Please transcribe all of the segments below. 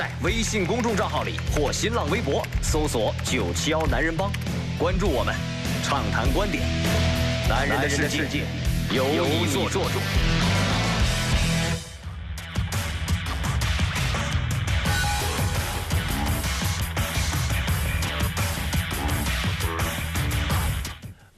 在微信公众账号里或新浪微博搜索“九七幺男人帮”，关注我们，畅谈观点。男人的世界由你做主。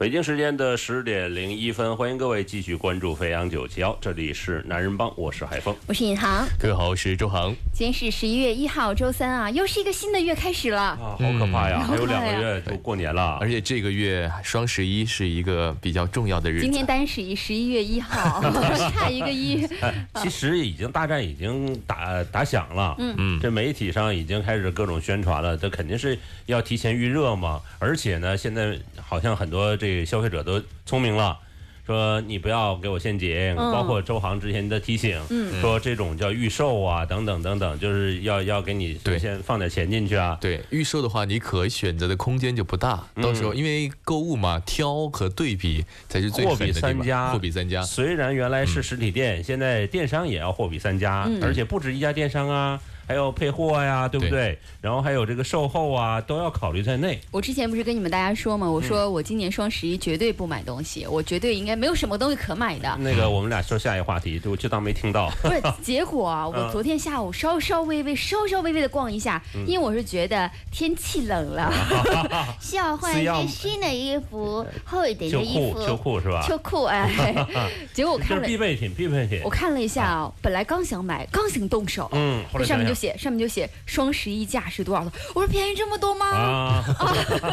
北京时间的十点零一分，欢迎各位继续关注飞扬九七幺，这里是男人帮，我是海峰。我是尹航，各位好，我是周航。今天是十一月一号，周三啊，又是一个新的月开始了。啊，好可怕呀！还有两个月就过年了而，且这个月双十一是一个比较重要的日子。今天单十一，十一月一号，差一个一。哎，其实已经大战已经打打响了，嗯嗯这媒体上已经开始各种宣传了，这肯定是要提前预热嘛。而且呢，现在好像很多这个消费者都聪明了。说你不要给我陷阱，嗯包括周航之前的提醒，嗯说这种叫预售啊，等等等等，就是要要给你对先放点钱进去啊。对预售的话，你可选择的空间就不大。嗯到时候因为购物嘛，挑和对比才是最货比。三家，货比三家。虽然原来是实体店，现在电商也要货比三家，嗯而且不止一家电商啊，还有配货呀，对不对？然后还有这个售后啊，都要考虑在内。我之前不是跟你们大家说吗？我说嗯我今年双十一绝对不买东西，我绝对应该没有什么东西可买的。那个，我们俩说下一个话题，就就当没听到。不是，结果啊，我嗯昨天下午稍稍微微、稍稍微微的逛一下，嗯因为我是觉得天气冷了，需要换一是要些新的衣服，厚一点的衣，服。秋裤是吧？秋裤哎，结果我看了必，备品，必备品我。看了一下啊，本来刚想买，刚想动手，嗯，后来上面就想写上面就写双十一价是多少多，我说便宜这么多吗？啊，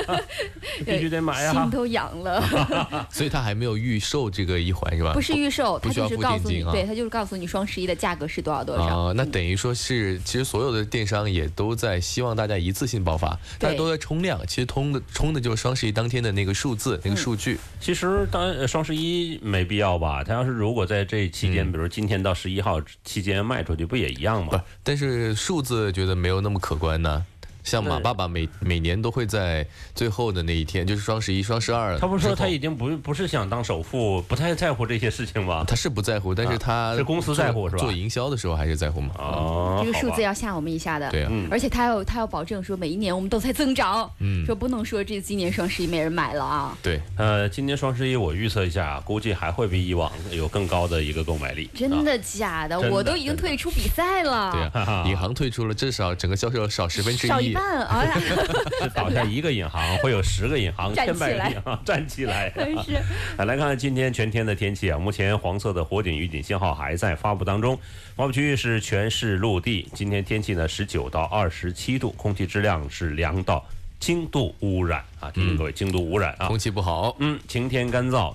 必须得买啊心！都痒了。所以他还没有预售这个一环是吧？不是预售，它不需要付就是告诉你，对，他就是告诉你双十一的价格是多少多少。啊、那等于说是，其实所有的电商也都在希望大家一次性爆发，大家都在冲量，其实冲的冲的就是双十一当天的那个数字、那个数据。其实当双十一没必要吧？他要是如果在这期间，嗯比如今天到十一号期间卖出去，不也一样不吗？，但是数字觉得没有那么可观呢。像马爸爸每每年都会在最后的那一天，就是双十一、双十二。他不是说他已经不不是想当首富，不太在乎这些事情吗？他是不在乎，但是他啊是公司在乎是吧做营销的时候还是在乎嘛。哦，这个数字要吓我们一下的。对啊，嗯而且他要他要保证说每一年我们都在增长，嗯说不能说这今年双十一没人买了啊。对，呃，今年双十一我预测一下，估计还会比以往有更高的一个购买力。真的假的？我都已经退出比赛了，对啊，银行退出了，至少整个销售少十分之少一半。哎呀，啊，是倒下一个银行，会有十个银行、站千百起来个银行站起来。真是来来看看今天全天的天气啊，目前黄色的火警预警信号还在发布当中，发布区域是全市陆地。今天天气呢，十九到二十七度，空气质量是良到轻度污染啊，提醒各位轻度污染啊。空气不好，嗯，晴天干燥，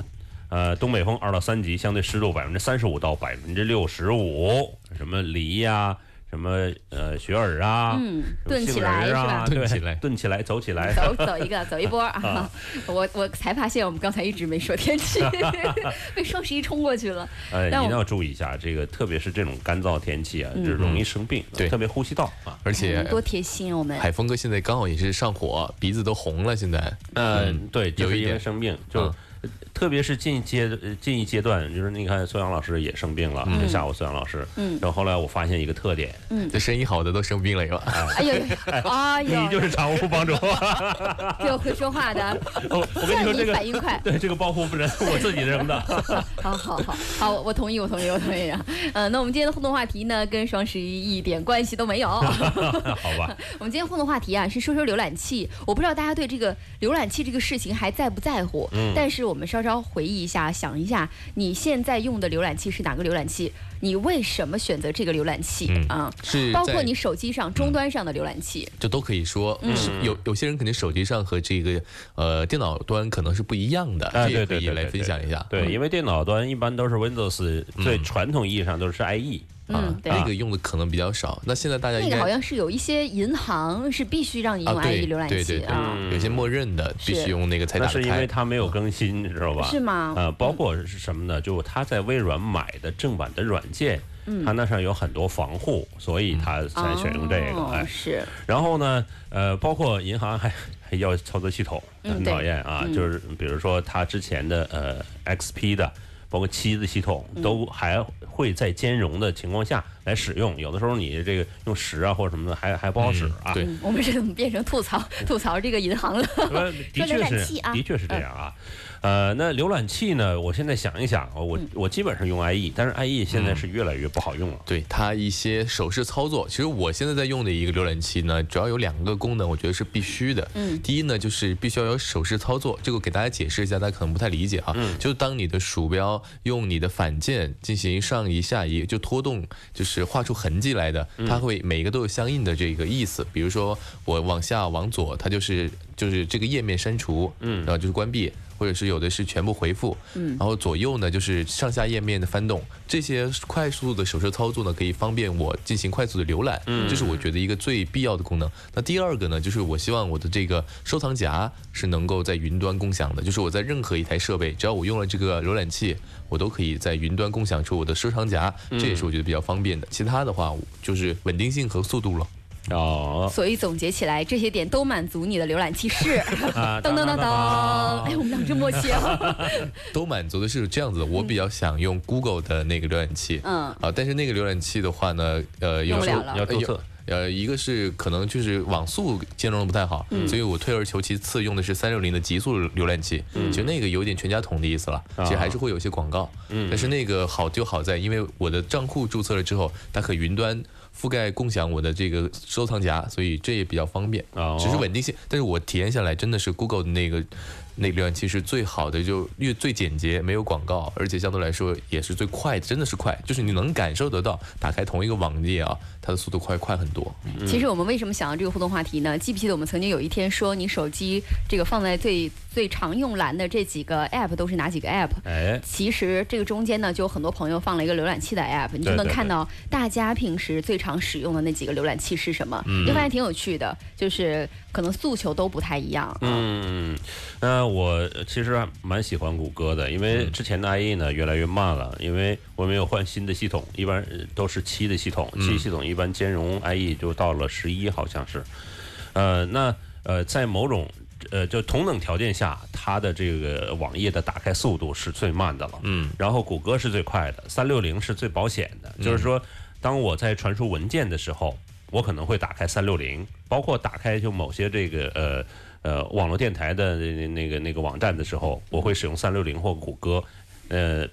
呃，东北风二到三级，相对湿度百分之三十五到百分之六十五。什么梨呀、什么呃雪耳啊，嗯炖起来是吧啊，对炖起来炖起来，走起来。走走一个，走一波 啊！我我才发现我们刚才一直没说天气，被双十一冲过去了。呃，一定要注意一下，这个特别是这种干燥天气啊，嗯就容易生病，对特别呼吸道啊。而且多贴心啊我们。海峰哥现在刚好也是上火，鼻子都红了，现在。嗯，对，有一点生病，就嗯特别是近阶呃近一阶段，就是你看孙杨老师也生病了，就下午孙杨老师，嗯然后后来我发现一个特点，嗯这生意好的都生病了，是吧？哎呦，哎呦，你就是常务帮主，这个会说话的，我我跟你说这个反应快。对这个包袱不是 我自己扔的，好好好好，我同意，我同意，我同意啊。呃，那我们今天的互动话题呢，跟双十一一点关系都没有。好吧？我们今天互动话题啊是说说浏览器，我不知道大家对这个浏览器这个事情还在不在乎。嗯但是我们稍稍回忆一下，想一下你现在用的浏览器是哪个浏览器？你为什么选择这个浏览器嗯啊？是包括你手机上终端上的浏览器。就都可以说，嗯有有些人肯定手机上和这个呃电脑端可能是不一样的，哎，这也可以来分享一下。对，嗯因为电脑端一般都是 Windows，最传统意义上都是 IE 嗯对那个用的可能比较少。那现在大家应该那个好像是有一些银行是必须让你用啊，对 IE 浏览对对器啊，有些默认的必须用那个才打开那是因为开。它没有更新，你知道吧？是吗呃，包括是什么呢？就他在微软买的正版的软件，它那上有很多防护，所以他才选用这个。哦哎，是然后呢，呃，包括银行还还 要操作系统，很嗯对讨厌啊。就是比如说他之前的呃 XP 的，包括七的系统，嗯都还会在兼容的情况下来使用。有的时候你这个用十啊或者什么的还还不好使啊。对嗯我们是怎么变成吐槽吐槽这个银行了？呃，的确是啊，的确是这样啊。呃，那浏览器呢？我现在想一想，我嗯我基本上用 IE，但是 IE 现在是越来越不好用了。对它一些手势操作，其实我现在在用的一个浏览器呢，主要有两个功能，我觉得是必须的。嗯第一呢，就是必须要有手势操作，这个给大家解释一下，大家可能不太理解哈。嗯就是当你的鼠标用你的反键进行上移下移，就拖动，就是画出痕迹来的，嗯它会每一个都有相应的这个意思。比如说我往下往左，它就是就是这个页面删除，嗯，然后就是关闭。或者是有的是全部回复，嗯，然后左右呢就是上下页面的翻动，这些快速的手势操作呢，可以方便我进行快速的浏览，嗯，这是我觉得一个最必要的功能。那第二个呢，就是我希望我的这个收藏夹是能够在云端共享的，就是我在任何一台设备，只要我用了这个浏览器，我都可以在云端共享出我的收藏夹，这也是我觉得比较方便的。其他的话就是稳定性和速度了。哦，所以总结起来，这些点都满足你的浏览器是。啊，噔噔噔噔，哎，我们俩真默契啊！都满足的是这样子的，我比较想用 Google 的那个浏览器，嗯。啊，但是那个浏览器的话呢，呃，有时候用不了了要注册。呃，一个是可能就是网速兼容的不太好，所以我退而求其次用的是三六零的极速浏览器，其实那个有点全家桶的意思了，其实还是会有一些广告，但是那个好就好在，因为我的账户注册了之后，它可云端覆盖共享我的这个收藏夹，所以这也比较方便，哦只是稳定性，但是我体验下来真的是 Google 的那个。那个浏览器是最好的，就越最简洁，没有广告，而且相对来说也是最快的，真的是快，就是你能感受得到，打开同一个网页啊，它的速度快快很多。其实我们为什么想到这个互动话题呢？记不记得我们曾经有一天说，你手机这个放在最最常用栏的这几个 app 都是哪几个 app？哎，其实这个中间呢，就有很多朋友放了一个浏览器的 app，你就能看到大家平时最常使用的那几个浏览器是什么，你就发现挺有趣的，就是可能诉求都不太一样啊。嗯，那我其实还蛮喜欢谷歌的，因为之前的 IE 呢越来越慢了，因为我没有换新的系统，一般呃都是七的系统，七系统一般兼容 IE 就到了十一，好像是。呃，那呃，在某种呃就同等条件下，它的这个网页的打开速度是最慢的了。嗯，然后谷歌是最快的，三六零是最保险的。就是说，当我在传输文件的时候，我可能会打开三六零，包括打开就某些这个呃呃网络电台的那那个那个网站的时候，我会使用三六零或谷歌。呃，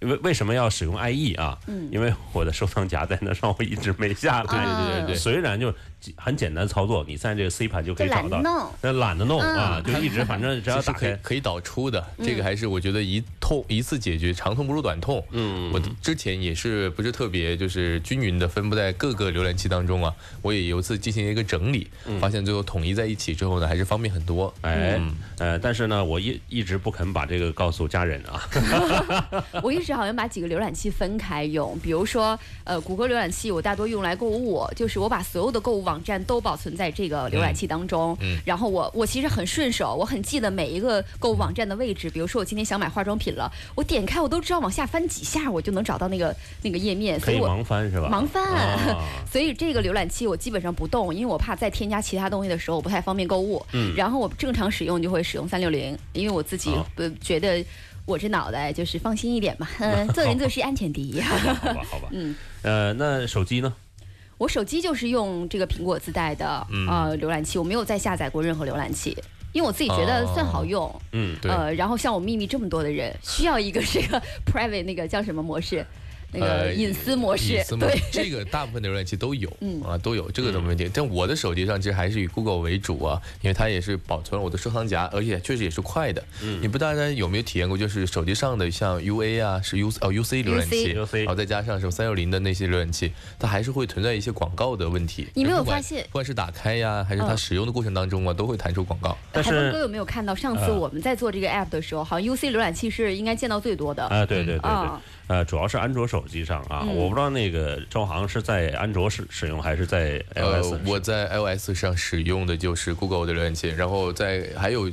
为为什么要使用 IE 啊？嗯因为我的收藏夹在那上，我一直没下来。对对对对虽然就很简单操作，你在这个 C 盘就可以找到，懒得弄那懒得弄啊，嗯就一直反正 只要打开。可以导出的，这个还是我觉得一痛一次解决，长痛不如短痛。嗯我之前也是不是特别就是均匀的分布在各个浏览器当中啊，我也有一次进行一个整理，发现最后统一在一起之后呢，还是方便很多。哎嗯，呃，但是呢，我一一直不肯把这个告诉家人啊。我一直好像把几个浏览器分开用，比如说，呃，谷歌浏览器我大多用来购物，就是我把所有的购物网站都保存在这个浏览器当中，嗯然后我我其实很顺手，我很记得每一个购物网站的位置，比如说我今天想买化妆品了，我点开我都知道往下翻几下，我就能找到那个那个页面，所以我盲翻是吧？盲翻，啊 所以这个浏览器我基本上不动，因为我怕再添加其他东西的时候我不太方便购物。嗯然后我正常使用就会使用三六零，因为我自己好呃觉得我这脑袋就是放心一点嘛，嗯，做人做事安全第一。好吧，好吧。嗯，呃，那手机呢？我手机就是用这个苹果自带的嗯呃浏览器，我没有再下载过任何浏览器。因为我自己觉得算好用，嗯，对呃，然后像我秘密这么多的人，需要一个这个 private 那个叫什么模式，那个呃隐私模式，隐私模式对，这个大部分的浏览器都有，嗯。啊都有，这个都没问题。但我的手机上其实还是以 Google 为主啊，因为它也是保存了我的收藏夹，而且确实也是快的。嗯，你不大家有没有体验过，就是手机上的像 UA 啊，是 U 哦 UC 浏览器 UC 然后再加上什么三六零的那些浏览器，它还是会存在一些广告的问题。你没有发现？不管是打开呀，还是它嗯。使用的过程当中啊，都会弹出广告。但海峰哥是有没有看到上次呃我们在做这个 app 的时候，好像 UC 浏览器是应该见到最多的。啊，对对对呃，主要是安卓手机上啊，嗯我不知道那个周航是在安卓使使用还是在 iOS 呃，我在 iOS 上使用的就是 Google 的浏览器，然后在还有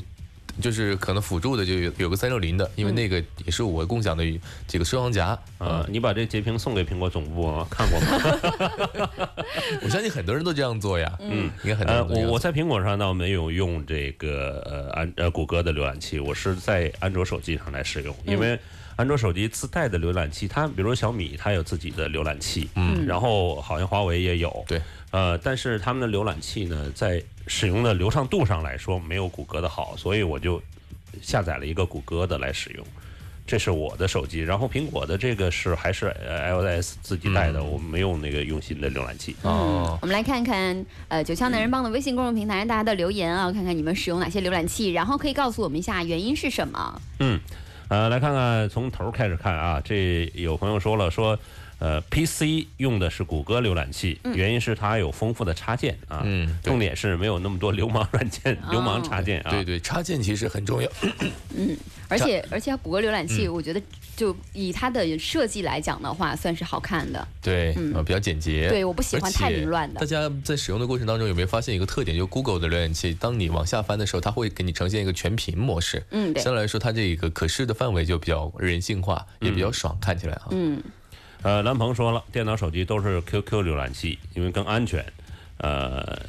就是可能辅助的就有有个三六零的，因为那个也是我共享的几个收藏夹。啊，你把这截屏送给苹果总部吗？看过吗？我相信很多人都这样做呀。嗯，应该很多。我我在苹果上倒没有用这个呃安呃谷歌的浏览器，我是在安卓手机上来使用，因为安卓手机自带的浏览器，它比如说小米它有自己的浏览器，嗯，然后好像华为也有，对，呃，但是他们的浏览器呢，在使用的流畅度上来说没有谷歌的好，所以我就下载了一个谷歌的来使用。这是我的手机，然后苹果的这个是还是呃 iOS 自己带的，我们没有那个用心的浏览器。哦，我们来看看呃九霄男人帮的微信公众平台大家的留言啊，看看你们使用哪些浏览器，然后可以告诉我们一下原因是什么。嗯，呃，来看看从头开始看啊，这有朋友说了说。呃，PC 用的是谷歌浏览器，原因是它有丰富的插件啊，嗯重点是没有那么多流氓软件、流氓插件啊。对对，插件其实很重要。嗯而且而且谷歌浏览嗯器，我觉得就以它的设计来讲的话，算是好看的。对，呃，比较简洁。对，我不喜欢太凌乱的。大家在使用的过程当中有没有发现一个特点？就 Google 的浏览器，当你往下翻的时候，它会给你呈现一个全屏模式。嗯，对相，对来说，它这个可视的范围就比较人性化，也比较爽，看起来啊。嗯，呃，蓝鹏说了，电脑、手机都是 QQ 浏览器，因为更安全。呃，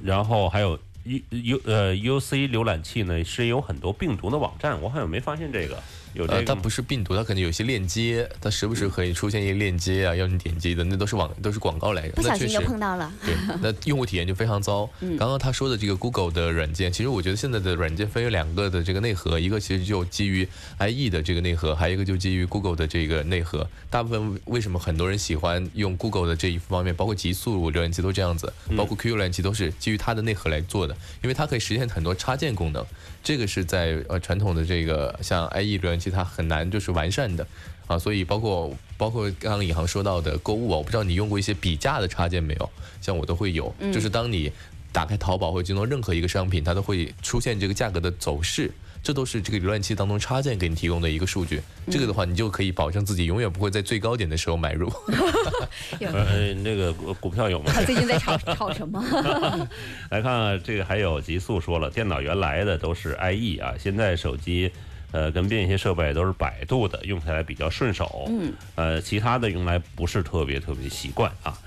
然后还有 U U 呃 UC 浏览器呢，是有很多病毒的网站，我好像没发现这个有这呃，它。不是病毒，它可能有些链接，它时不时可以出现一些链接啊，要你点击的，那都是网都是广告来着。不小心就那确实碰到了。对，那用户体验就非常糟。刚刚他说的这个 Google 的软件，其实我觉得现在的软件分有两个的这个内核，一个其实就基于 IE 的这个内核，还有一个就基于 Google 的这个内核。大部分为什么很多人喜欢用 Google 的这一方面，包括极速浏览器都这样子，包括 QQ 浏览器都是基于它的内核来做的，因为它可以实现很多插件功能。这个是在呃传统的这个像 IE 浏览器它很难就是完善的。啊，所以包括包括刚刚尹航说到的购物啊，我不知道你用过一些比价的插件没有？像我都会有，就是当你打开淘宝或者京东任何一个商品，它都会出现这个价格的走势，这都是这个浏览器当中插件给你提供的一个数据。这个的话，你就可以保证自己永远不会在最高点的时候买入。呃呃，那个股股票有吗？他最近在炒炒什么？来看看这个，还有极速说了，电脑原来的都是 IE 啊，现在手机呃跟便携设备都是百度的，用起来比较顺手。嗯，呃，其他的用来不是特别特别习惯啊。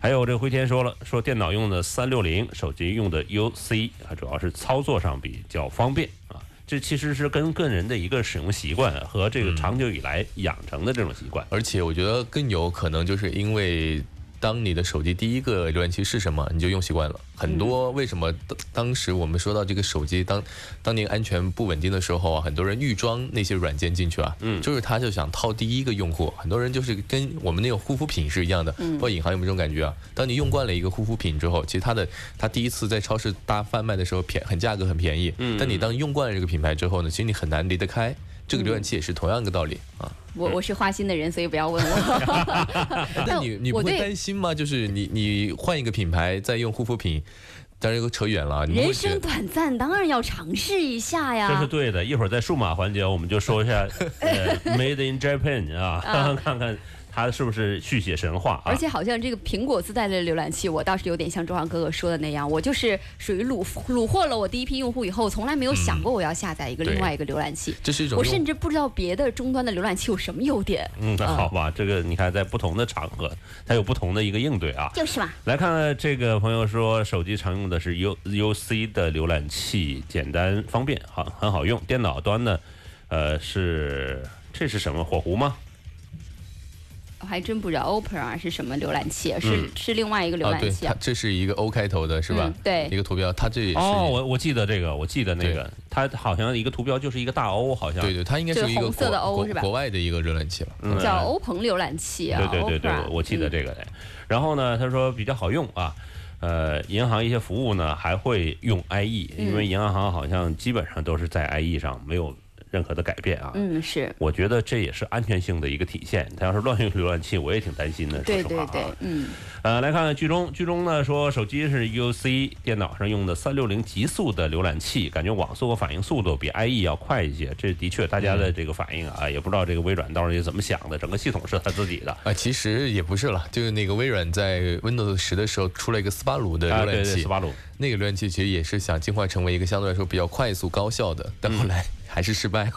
还有这个辉天说了，说电脑用的三六零，手机用的 UC 啊，主要是操作上比较方便啊。这其实是跟个人的一个使用习惯和这个长久以来养成的这种习惯。而且我觉得更有可能就是因为。当你的手机第一个浏览器是什么，你就用习惯了。很多为什么当当时我们说到这个手机当当年安全不稳定的时候啊，很多人预装那些软件进去啊，嗯，就是他就想套第一个用户。很多人就是跟我们那种护肤品是一样的，不知道尹航有没有这种感觉啊？当你用惯了一个护肤品之后，其实它的它第一次在超市大贩卖的时候便很价格很便宜，嗯，但你当用惯了这个品牌之后呢，其实你很难离得开。这个浏览器也是同样一个道理啊。我我是花心的人，所以不要问我。但你你不会担心吗？就是你你换一个品牌再用护肤品，当然又扯远了。人生短暂，当然要尝试一下呀这是。对的。一会儿在数码环节，我们就说一下 呃，Made in Japan 啊，看看看它是不是续写神话啊。而且好像这个苹果自带的浏览器，我倒是有点像周航哥哥说的那样，我就是属于虏虏获了我第一批用户以后，从来没有想过我要下载一个另外一个浏览器。这是一种我甚至不知道别的终端的浏览器有什么优点。嗯，那好吧，这个你看，在不同的场合，它有不同的一个应对啊。就是嘛，来看看这个朋友说，手机常用的是 U U C 的浏览器，简单方便，好很好用。电脑端呢，呃，是这是什么火狐吗？我还真不知道 Opera 是什么浏览器，是、嗯是另外一个浏啊，对，览器它这是一个 O 开头的，是吧嗯？对一个图标，它这也是哦，我我记得这个，我记得那个，它好像一个图标就是一个大 O，好像对对，它应该是一个红色的国 O 是吧国国外的一个浏览器了。嗯叫欧鹏浏览器啊。对对对我记得嗯这个的。然后呢，他说比较好用啊，呃，银行一些服务呢还会用 IE，因为银行好像基本上都是在 IE 上，没有任何的改变啊。嗯，是我觉得这也是安全性的一个体现。他要是乱用浏览器，我也挺担心的。说实话啊。对对对，嗯，呃，来看看剧中，剧中呢说手机是 UC，电脑上用的三六零极速的浏览器，感觉网速和反应速度比 IE 要快一些。这的确，大家的这个反应啊，也不知道这个微软到底怎么想的，整个系统是他自己的。啊，其实也不是了，就是那个微软在 Windows 十的时候出了一个斯巴鲁的啊，浏览器，对对，斯巴鲁。那个浏览器其实也是想进化成为一个相对来说比较快速高效的，但后来还是失败 了，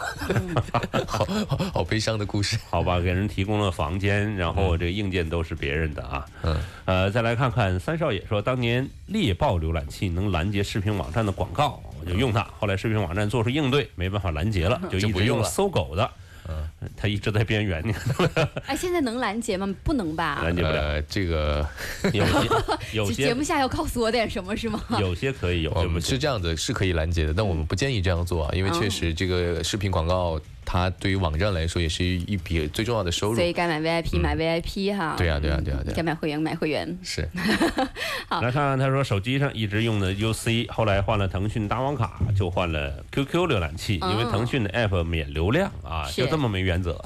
好好好悲伤的故事。好吧，给人提供了房间，然后这个硬件都是别人的啊。嗯，呃，再来看看三少爷说，当年猎豹浏览器能拦截视频网站的广告，我就用它。后来视频网站做出应对，没办法拦截了，就 一直用搜狗的。嗯，他一直在边缘，你看 哎，现在能拦截吗？不能吧？拦截不了。呃，这个 有些有些节目下要告诉我点什么是吗？有些可以，有我们些。是这样子，是可以拦截的，但我们不建议这样做啊，因为确实这个视频广告，它对于网站来说也是一笔最重要的收入所。以该买 VIP 买 VIP 哈。对呀对呀对呀对呀该买会员买会员。是，来看看他说手机上一直用的 UC，后来换了腾讯大王卡，就换了 QQ 浏览器，因为哦腾讯的 App 免流量啊，是就这么没原则，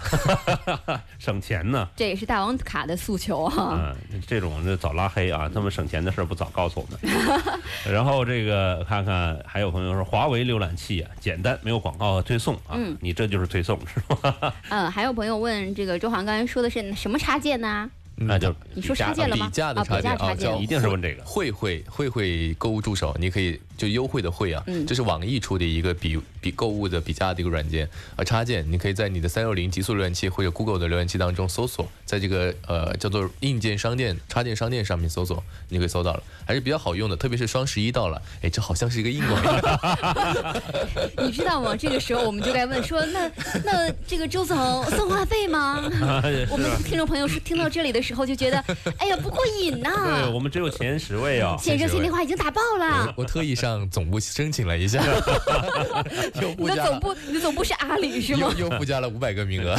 省钱呢。这也是大王卡的诉求哈。嗯，这种这早拉黑啊，这么省钱的事不早告诉我们。然后这个看看，还有朋友说华为浏览器啊，简单没有广告和推送啊，嗯你这就是推送是吧？嗯，还有朋友问这个周航刚才说的是什么插件呢？那就你说插件了吗比价的啊插件比价插件叫一定是问这个慧慧慧慧购物助手，你可以就优惠的惠啊，嗯这是网易出的一个比比购物的比价的一个软件，呃插件，你可以在你的三六零极速浏览器或者 Google 的浏览器当中搜索，在这个呃叫做硬件商店插件商店上面搜索，你就可以搜到了，还是比较好用的，特别是双十一到了，哎，这好像是一个硬广。你知道吗？这个时候我们就该问说，那那这个周总送话费吗？我们听众朋友是听到这里的时候就觉得，哎呀不过瘾呐、对我们只有前十位啊。现在热线电话已经打爆了。我特意上总部申请了一下，又你附加了的总部，你的总部是阿里是吗又？又附加了五百个名额。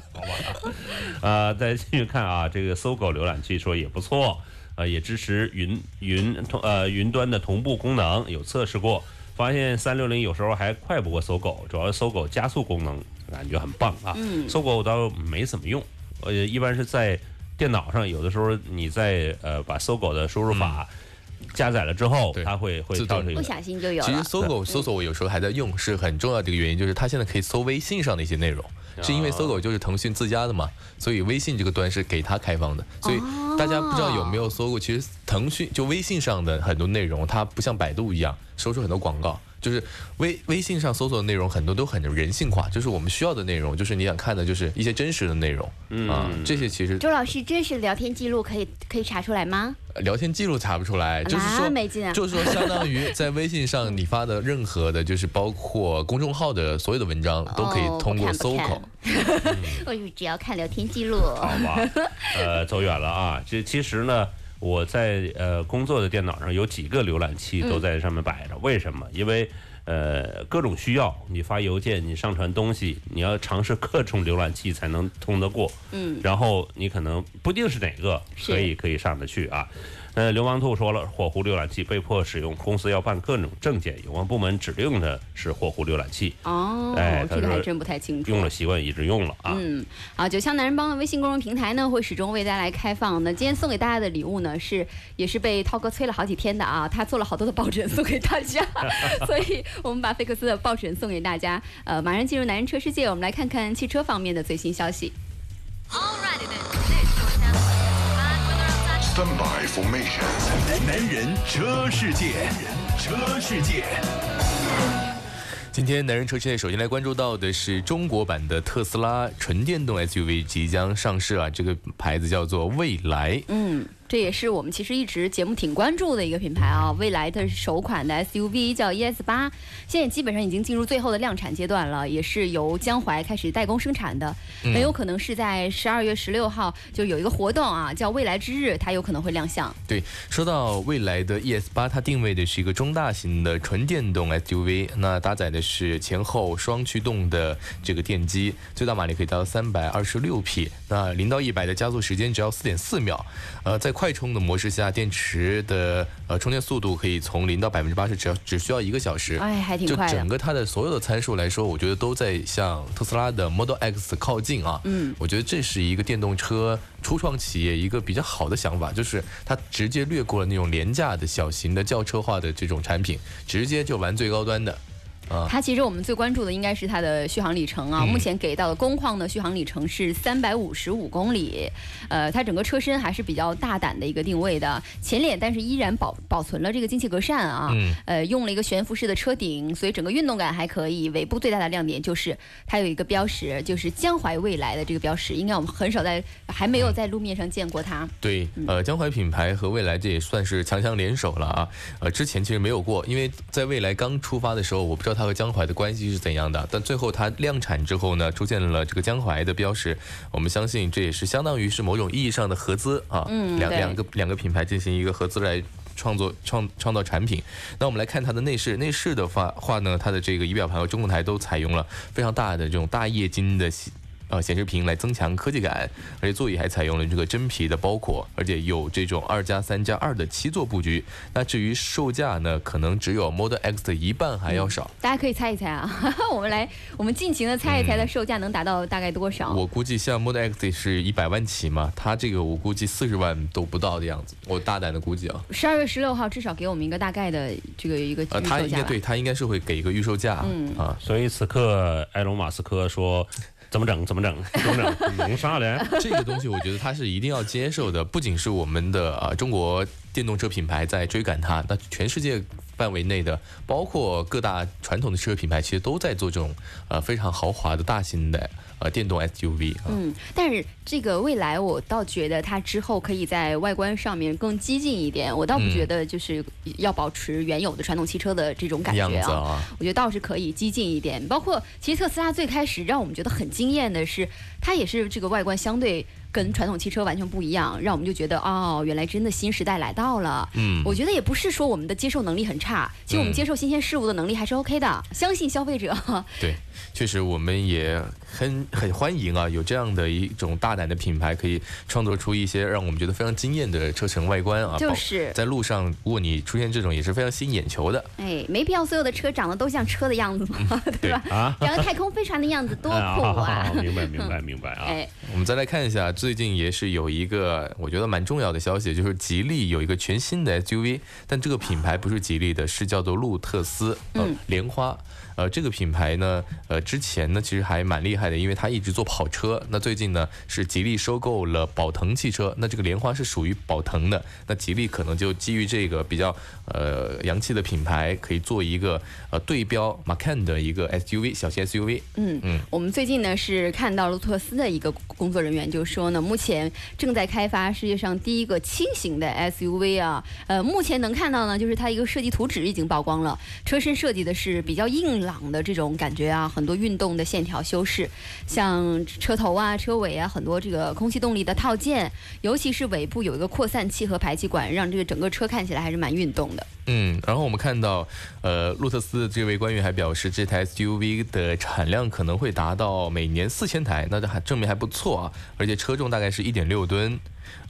呃，再继续看啊，这个搜狗浏览器说也不错，呃，也支持云云同呃云端的同步功能，有测试过，发现三六零有时候还快不过搜狗，主要是搜狗加速功能感觉很棒啊。嗯搜狗我倒没怎么用，呃，一般是在电脑上，有的时候你在呃把搜狗的输入法加载了之后，它会会自动不跳这个。小心就有其实。搜狗搜索我有时候还在用，是很重要的一个原因，就是它现在可以搜微信上的一些内容，是因为搜狗就是腾讯自家的嘛，所以微信这个端是给它开放的，所以大家不知道有没有搜过，其实腾讯就微信上的很多内容，它不像百度一样收出很多广告。就是微微信上搜索的内容很多都很人性化，就是我们需要的内容，就是你想看的，就是一些真实的内容啊。这些其实周老师，真实聊天记录可以可以查出来吗？聊天记录查不出来，就是那说没劲啊就是说相当于在微信上你发的任何的，就是包括公众号的所有的文章都可以哦通过搜狗。我就只要看聊天记录。好吧，呃，走远了啊。这其实呢，我在呃工作的电脑上有几个浏览器都在上面摆着。为什么？因为呃各种需要，你发邮件，你上传东西，你要尝试各种浏览器才能通得过。嗯，然后你可能不定是哪个是可以可以上得去啊。呃，流氓兔说了，火狐浏览器被迫使用，公司要办各种证件，有关部门指定的是火狐浏览器，哦，哎这个还真不太清楚。用了习惯一直用了啊。嗯，好，九腔男人帮的微信公众平台呢，会始终为大家来开放。那今天送给大家的礼物呢，是也是被涛哥催了好几天的啊，他做了好多的抱枕送给大家，所以我们把菲克斯的抱枕送给大家。呃，马上进入男人车世界，我们来看看汽车方面的最新消息。Alrighty then. Outside. Standby formation。男人车世界，车世界。今天男人车世界首先来关注到的是中国版的特斯拉纯电动 SUV 即将上市啊，这个牌子叫做蔚来。嗯，这也是我们其实一直节目挺关注的一个品牌啊。未来的首款的 SUV 叫 ES 八，现在基本上已经进入最后的量产阶段了，也是由江淮开始代工生产的，很有可能是在十二月十六号就有一个活动啊，叫未来之日，它有可能会亮相。对，说到未来的 ES 八，它定位的是一个中大型的纯电动 SUV，那搭载的是前后双驱动的这个电机，最大马力可以达到三百二十六匹，那零到一百的加速时间只要四点四秒。呃，在快充的模式下，电池的呃充电速度可以从零到百分之八十只要只需要一个小时。哎，还挺就快的整。个它的所有的参数来说，我觉得都在向特斯拉的 Model X 靠近啊。嗯，我觉得这是一个电动车初创企业一个比较好的想法，就是它直接略过了那种廉价的小型的轿车化的这种产品，直接就玩最高端的。啊，它其实我们最关注的应该是它的续航里程啊，嗯目前给到的工况的续航里程是三百五十五公里，呃，它整个车身还是比较大胆的一个定位的，前脸但是依然保保存了这个进气格栅啊，嗯呃，用了一个悬浮式的车顶，所以整个运动感还可以。尾部最大的亮点就是它有一个标识，就是江淮未来的这个标识，应该我们很少在还没有在路面上见过它。对，呃，江淮品牌和未来这也算是强强联手了啊。呃，之前其实没有过，因为在未来刚出发的时候，我不知道它和江淮的关系是怎样的。但最后它量产之后呢，出现了这个江淮的标识，我们相信这也是相当于是某种意义上的合资啊，嗯两两个两个品牌进行一个合资来。创作创创造产品，那我们来看它的内饰。内饰的话话呢，它的这个仪表盘和中控台都采用了非常大的这种大液晶的呃显示屏来增强科技感，而且座椅还采用了这个真皮的包裹，而且有这种二加三加二的七座布局。那至于售价呢，可能只有 Model X 的一半还要少。大家可以猜一猜啊，我们来，我们尽情的猜一猜它售价能达到大概多少？我估计像 Model X 是一百万起嘛，它这个我估计四十万都不到的样子，我大胆的估计啊。十二月十六号至少给我们一个大概的这个一个呃，预售价。它应该对，它应该是会给一个预售价，嗯啊，所以此刻埃隆·马斯克说：“怎么整？怎么整？怎么整？弄啥嘞？这个东西我觉得它是一定要接受的，不仅是我们的呃中国电动车品牌在追赶它，那全世界范围内的，包括各大传统的汽车品牌，其实都在做这种呃非常豪华的大型的呃电动 SUV 啊。嗯，但是这个未来我倒觉得它之后可以在外观上面更激进一点，我倒不嗯觉得就是要保持原有的传统汽车的这种感觉啊。啊，我觉得倒是可以激进一点，包括其实特斯拉最开始让我们觉得很惊艳的是，它也是这个外观相对跟传统汽车完全不一样，让我们就觉得哦，原来真的新时代来到了。嗯，我觉得也不是说我们的接受能力很差，其实我们嗯接受新鲜事物的能力还是 OK 的，相信消费者。对，确实我们也很很欢迎啊，有这样的一种大胆的品牌，可以创作出一些让我们觉得非常惊艳的车程外观啊。就是在路上，如果你出现这种，也是非常吸引眼球的。哎，没必要所有的车长得都像车的样子嘛，对吧？啊，长得太空飞船的样子多酷啊！明白，明白，明白啊！哎，我们再来看一下，最近也是有一个我觉得蛮重要的消息，就是吉利有一个全新的 SUV，但这个品牌不是吉利的，是叫做路特斯，呃嗯，莲花。呃，这个品牌呢，呃，之前呢其实还蛮厉害的，因为它一直做跑车。那最近呢是吉利收购了宝腾汽车，那这个莲花是属于宝腾的，那吉利可能就基于这个比较呃洋气的品牌，可以做一个呃对标 Macan 的一个 SUV 小型 SUV。嗯嗯我们最近呢是看到路特斯的一个工作人员就说呢，目前正在开发世界上第一个轻型的 SUV 啊，呃，目前能看到呢，就是它一个设计图纸已经曝光了，车身设计的是比较硬朗的这种感觉啊，很多运动的线条修饰，像车头啊、车尾啊，很多这个空气动力的套件，尤其是尾部有一个扩散器和排气管，让这个整个车看起来还是蛮运动的。嗯，然后我们看到，呃，路特斯的这位官员还表示，这台 SUV 的产量可能会达到每年四千台，那这还证明还不错啊，而且车重大概是一点六吨。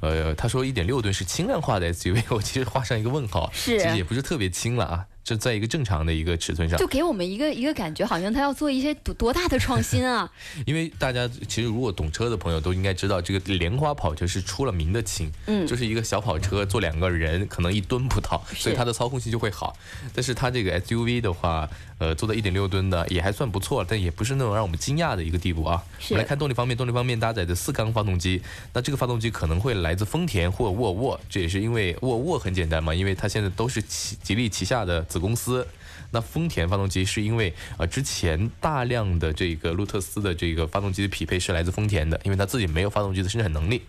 呃，他说一点六吨是轻量化的 SUV，我其实画上一个问号，是其实也不是特别轻了啊，这在一个正常的一个尺寸上就。给我们一个一个感觉，好像他要做一些多多大的创新啊！因为大家其实如果懂车的朋友都应该知道，这个莲花跑车是出了名的轻，嗯就是一个小跑车坐两个人，可能一吨不到，所以它的操控性就会好。但是它这个 SUV 的话，呃，做到一点六吨的也还算不错，但也不是那种让我们惊讶的一个地步啊。我们来看动力方面，动力方面搭载的四缸发动机，那这个发动机可能会来自丰田或沃尔沃，这也是因为沃尔沃很简单嘛，因为它现在都是吉吉利旗下的子公司。那丰田发动机是因为呃之前大量的这个路特斯的这个发动机的匹配是来自丰田的，因为它自己没有发动机的生产能力。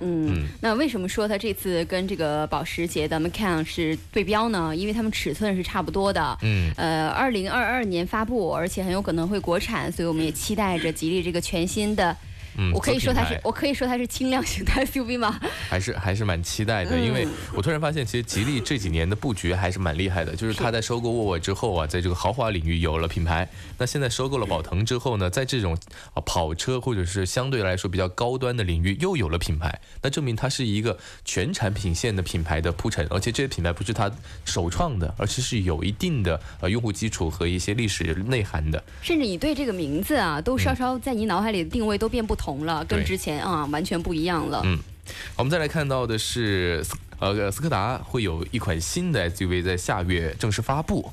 嗯，那为什么说它这次跟这个保时捷的 Macan 是对标呢？因为它们尺寸是差不多的。嗯，呃，二零二二年发布，而且很有可能会国产，所以我们也期待着吉利这个全新的嗯，我可以说它是我可以说它是轻量型的 SUV 吗？还是还是蛮期待的，嗯因为我突然发现，其实吉利这几年的布局还是蛮厉害的。就是它在收购沃尔沃之后啊，在这个豪华领域有了品牌。那现在收购了宝腾之后呢，在这种啊跑车或者是相对来说比较高端的领域又有了品牌，那证明它是一个全产品线的品牌的铺陈，而且这些品牌不是它首创的，而且是有一定的呃用户基础和一些历史内涵的。甚至你对这个名字啊，都稍稍在你脑海里的定位都变不同了，跟之前啊完全不一样了。嗯。我们再来看到的是呃斯柯达会有一款新的 SUV 在下月正式发布，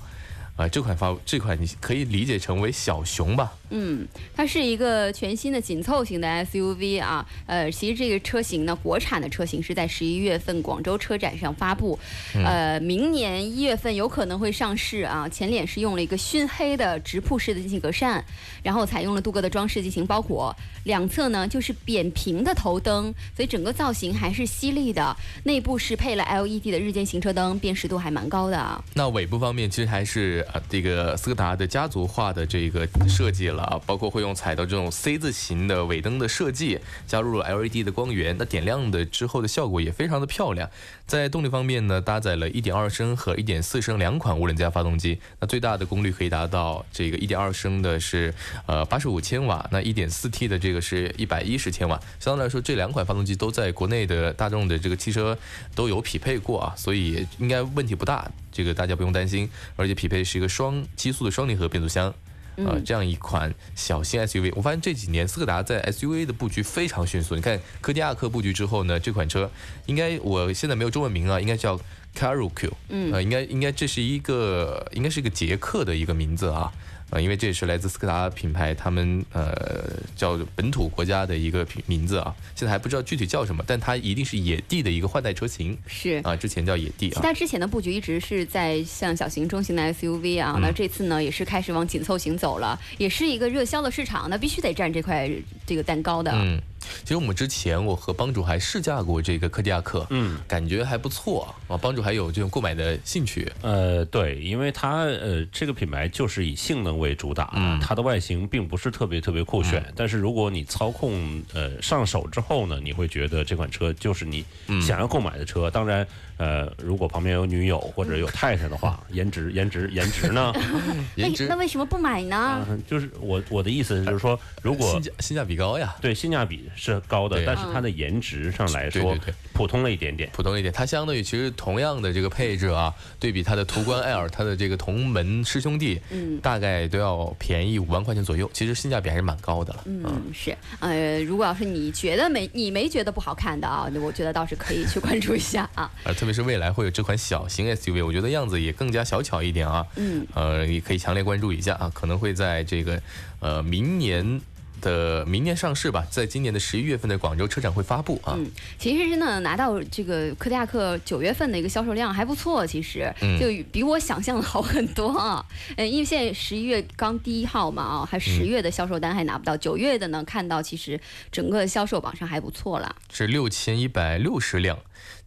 啊、这款发这款你可以理解成为小熊吧？嗯，它是一个全新的紧凑型的 SUV 啊，呃，其实这个车型呢，国产的车型是在十一月份广州车展上发布，呃，明年一月份有可能会上市啊。前脸是用了一个熏黑的直瀑式的进气格栅，然后采用了镀铬的装饰进行包裹，两侧呢就是扁平的头灯，所以整个造型还是犀利的。内部是配了 LED 的日间行车灯，辨识度还蛮高的啊。那尾部方面其实还是啊这个斯柯达的家族化的这个设计了啊，包括会用采到这种 C 字形的尾灯的设计，加入了 LED 的光源，那点亮的之后的效果也非常的漂亮。在动力方面呢，搭载了1.2升和1.4升两款涡轮增压发动机，那最大的功率可以达到这个1.2升的是呃85千瓦，那 1.4T 的这个是110千瓦。相对来说，这两款发动机都在国内的大众的这个汽车都有匹配过啊，所以应该问题不大，这个大家不用担心。而且匹配是一个双七速的双离合变速箱。呃，这样一款小型 SUV，我发现这几年斯柯达在 SUV 的布局非常迅速。你看柯迪亚克布局之后呢，这款车应该我现在没有中文名啊，应该叫 Caroq，嗯，呃，应该应该这是一个应该是一个捷克的一个名字啊，呃，因为这也是来自斯柯达品牌他们呃叫本土国家的一个品名字啊，现在还不知道具体叫什么，但它一定是野地的一个换代车型是啊，之前叫野地啊，其他之前的布局一直是在像小型、中型的 SUV 啊，那这次呢也是开始往紧凑型走了，也是一个热销的市场，那必须得占这块这个蛋糕的。嗯，其实我们之前我和帮主还试驾过这个柯迪亚克，嗯，感觉还不错啊，帮主还有这种购买的兴趣，呃，对，因为它呃这个品牌就是以性能为主打，嗯。它的外形并不是特别特别酷炫，但是如果你操控呃上手之后呢，你会觉得这款车就是你嗯。想要购买的车。当然，呃，如果旁边有女友或者有太太的话，颜值颜值颜值呢，颜值那为什么不买呢？嗯就是我我的意思就是说，如果性价性价比高呀。对性价比是高的对，但是它的颜值上来说对对对普通了一点点。普通一点，它相当于其实同样的这个配置啊，对比它的途观 L，它的这个同门师兄弟，嗯，大概都要便宜五万块钱左右，其实性价比还是蛮高的了。嗯，嗯，是，呃，如果要是你觉得没你没觉得不好看的啊，那我觉得倒是可以去关注一下啊。呃，特别是未来会有这款小型 SUV，我觉得样子也更加小巧一点啊。嗯，呃，也可以强烈关注一下啊，可能会在这个呃明年。的明年上市吧，在今年的十一月份的广州车展会发布啊。嗯，其实真的拿到这个柯迪亚克九月份的一个销售量还不错，其实嗯就比我想象的好很多啊。嗯，因为现在十一月刚第一号嘛啊，还十月的销售单还拿不到，九月的呢看到其实整个销售榜上还不错了。是六千一百六十辆，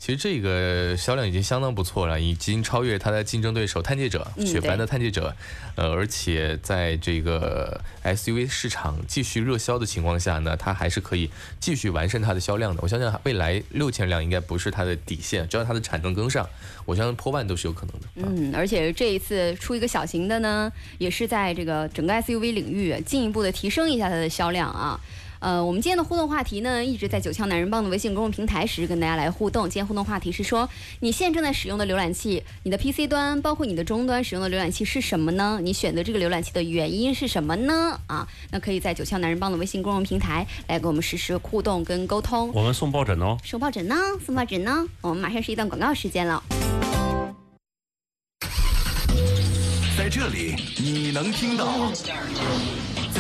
其实这个销量已经相当不错了，已经超越它的竞争对手探界者，嗯雪佛兰的探界者，呃，而且在这个 SUV 市场继续热销的情况下呢，它还是可以继续完善它的销量的。我相信未来六千辆应该不是它的底线，只要它的产能跟上，我相信破万都是有可能的。啊嗯，而且这一次出一个小型的呢，也是在这个整个 SUV 领域进一步的提升一下它的销量啊。呃，我们今天的互动话题呢，一直在九腔男人帮的微信公众平台时跟大家来互动。今天互动话题是说，你现在正在使用的浏览器，你的 PC 端包括你的终端使用的浏览器是什么呢？你选择这个浏览器的原因是什么呢？啊，那可以在九腔男人帮的微信公众平台来跟我们实时互动跟沟通。我们送抱枕哦。送抱枕呢？送抱枕呢？我们马上是一段广告时间了。在这里你能听到，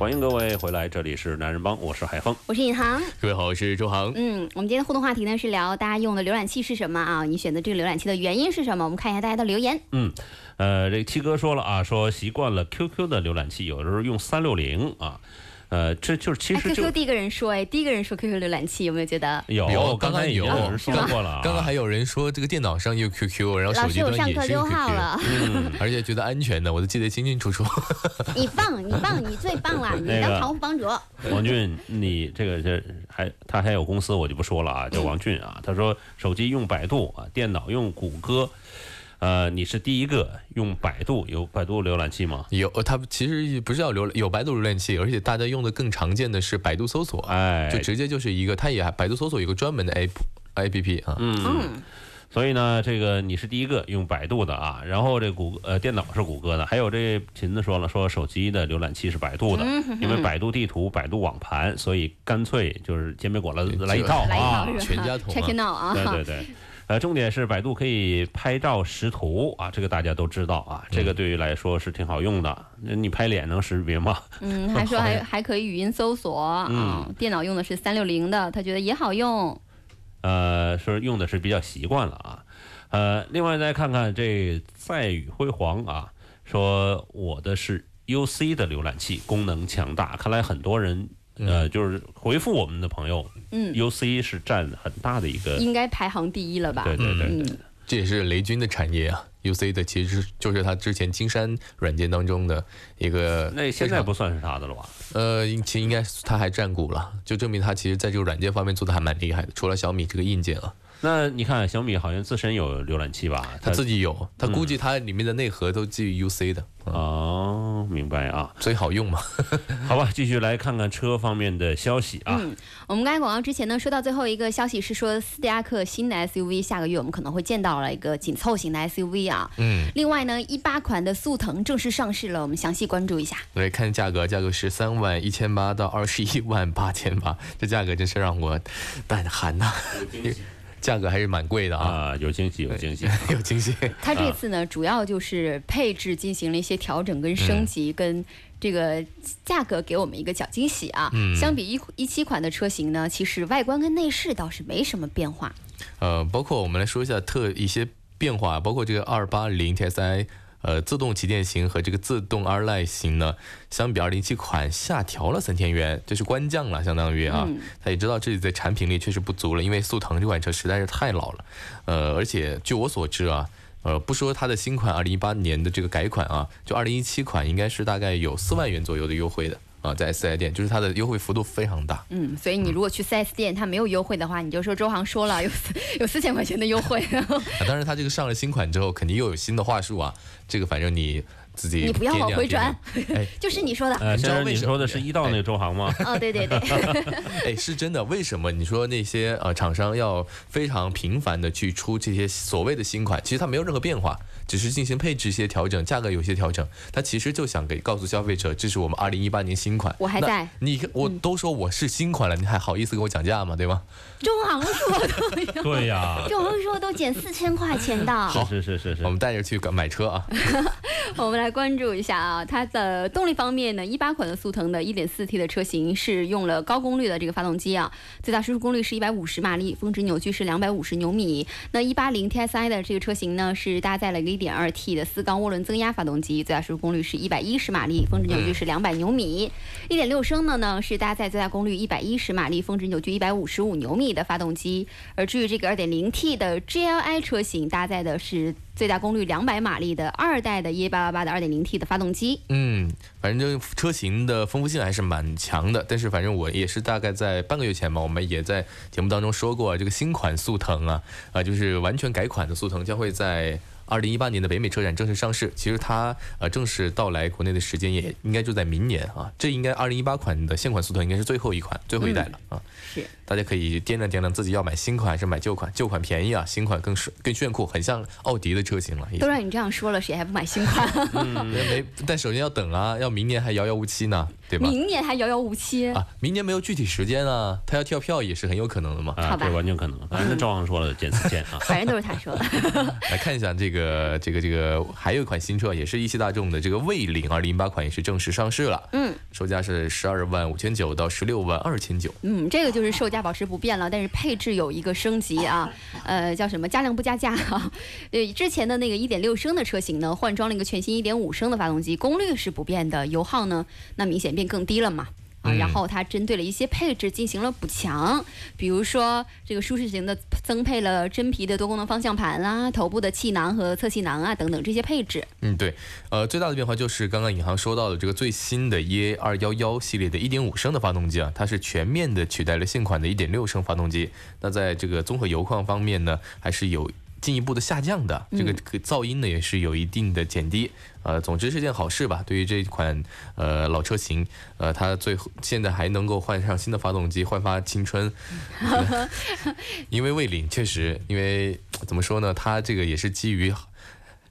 欢迎各位回来，这里是男人帮，我是海峰。我是尹航。各位好，我是周航。嗯，我们今天的互动话题呢是聊大家用的浏览器是什么啊？你选择这个浏览器的原因是什么？我们看一下大家的留言。嗯，呃，这个七哥说了啊，说习惯了 QQ 的浏览器，有的时候用三六零啊，呃，这就是其哎实就，QQ 第一个人说，哎，第一个人说 QQ 浏览器，有没有觉得？有有刚刚刚有有人说过了啊，刚刚还有人说这个电脑上有 QQ，然后老师，手机端也是用课溜号 QQ，了，嗯，而且觉得安全的，我都记得清清楚楚。你棒，你棒，你最棒了，你那个当常务帮主。王俊，你这个这还他还有公司，我就不说了啊，叫王俊啊。他说手机用百度啊，电脑用谷歌，呃，你是第一个用百度有百度浏览器吗？有，它其实不是要浏有百度浏览器，而且大家用的更常见的是百度搜索，哎，就直接就是一个，它也百度搜索有个专门的 app A P P 啊。嗯，嗯，所以呢，这个你是第一个用百度的啊，然后这谷呃电脑是谷歌的，还有这琴子说了，说手机的浏览器是百度的，因为百度地图、百度网盘，所以干脆就是煎饼果子来一套啊？全家桶啊 Check it out 啊！对对对。呃，重点是百度可以拍照识图啊，这个大家都知道啊，这个对于来说是挺好用的。那你拍脸能识别吗？嗯，还说 还还可以语音搜索啊。电脑用的是三六零的，他觉得也好用。呃，说用的是比较习惯了啊。呃，另外再看看这再宇辉煌啊，说我的是 UC 的浏览器，功能强大。看来很多人呃，就是回复我们的朋友，嗯，，UC 是占很大的一个，应该排行第一了吧？对对对对嗯，这也是雷军的产业啊，UC 的其实就是他之前金山软件当中的一个。那现在不算是他的了吧？呃，应其实应该他还占股了，就证明他其实在这个软件方面做的还蛮厉害的。除了小米这个硬件啊，那你看小米好像自身有浏览器吧？它自己有，他嗯估计它里面的内核都基于 UC 的，嗯哦，明白啊。所以好用嘛。好吧，继续来看看车方面的消息啊。嗯，我们刚才广告之前呢，说到最后一个消息是说，斯迪亚克新的 SUV 下个月我们可能会见到了一个紧凑型的 SUV 啊。嗯，另外呢，一八款的速腾正式上市了，我们详细关注一下。来看价格，价格是三万一千八到二十一万八千八，这价格真是让我胆寒呐、价格还是蛮贵的啊，啊，有惊喜，有惊喜。有惊喜。它 这次呢，主要就是配置进行了一些调整跟升级，跟这个价格给我们一个小惊喜啊。嗯相比一一七款的车型呢，其实外观跟内饰倒是没什么变化。呃，包括我们来说一下特一些变化，包括这个二八零 TSI。呃，自动旗舰型和这个自动 R Line 型呢，相比二零一七款下调了三千元，这是官降了，相当于啊，嗯。他也知道自己在产品力确实不足了，因为速腾这款车实在是太老了，呃，而且据我所知啊，呃，不说它的新款二零一八年的这个改款啊，就二零一七款应该是大概有四万元左右的优惠的啊，在 4S 店，就是它的优惠幅度非常大。嗯，所以你如果去 4S 店，它没有优惠的话，你就说周航说了有四有四千块钱的优惠，啊，当然，它这个上了新款之后，肯定又有新的话术啊。这个反正你自己你不要往回转。哎 就是你说的。呃，你知先生，你道为什么说的是一道那个周航吗？哦，对对对，哎，是真的。为什么你说那些呃厂商要非常频繁的去出这些所谓的新款？其实它没有任何变化，只是进行配置一些调整，价格有些调整。它其实就想给告诉消费者，这是我们二零一八年新款。我还在你我都说我是新款了，你还好意思跟我讲价吗？对吗？中行说的，对呀，中行说都减四千块钱的。好是是是是。我们带着去买车啊。我们来关注一下啊，它的动力方面呢，一八款的速腾的一点四 T 的车型是用了高功率的这个发动机啊，最大输出功率是一百五十马力，峰值扭矩是两百五十牛米。那一八零 TSI 的这个车型呢，是搭载了一个 1.2T 的四缸涡轮增压发动机，最大输出功率是一百一十马力，峰值扭矩是两百牛米。1.6升的呢是搭载最大功率一百一十马力，峰值扭矩一百五十五牛米的发动机。而至于这个 2.0T 的 GLI 车型，搭载的是最大功率两百马力的二代的 EA888 的 2.0T 的发动机。嗯，反正就车型的丰富性还是蛮强的。但是反正我也是大概在半个月前吧，我们也在节目当中说过，这个新款速腾啊，啊、就是完全改款的速腾将会在。二零一八年的北美车展正式上市，其实它呃正式到来国内的时间也应该就在明年啊。这应该二零一八款的现款速腾应该是最后一款、最后一代了啊。是，大家可以掂量掂量自己要买新款还是买旧款，旧款便宜啊，新款更是更炫酷，很像奥迪的车型了。都让你这样说了，谁还不买新款？嗯没，但首先要等啊，要明年还遥遥无期呢，对吧？明年还遥遥无期。啊，明年没有具体时间啊，他要跳票也是很有可能的嘛。啊，好吧这完全可能。反正赵航说了减四千啊。反正都是他说的。来看一下这个个这个这个还有一款新车也是一汽大众的这个蔚领二零一八款也是正式上市了，嗯售价是十二万五千九到十六万二千九。嗯，这个就就是售价保持不变了，但是配置有一个升级啊，呃，叫什么加量不加价啊？对，之前的那个1.6升的车型呢，换装了一个全新1.5升的发动机，功率是不变的，油耗呢，那明显变更低了嘛。啊，嗯然后它针对了一些配置进行了补强，比如说这个舒适型的增配了真皮的多功能方向盘啦、头部的气囊和侧气囊啊等等这些配置。嗯，对，呃，最大的变化就是刚刚尹航说到的这个最新的 EA 二幺幺系列的1.5升的发动机啊，它是全面的取代了现款的1.6升发动机。那在这个综合油况方面呢，还是有进一步的下降的，这个这个噪音呢也是有一定的减低。呃，总之是件好事吧。对于这款呃老车型，呃，它最后现在还能够换上新的发动机，焕发青春。因为蔚领确实，因为怎么说呢，它这个也是基于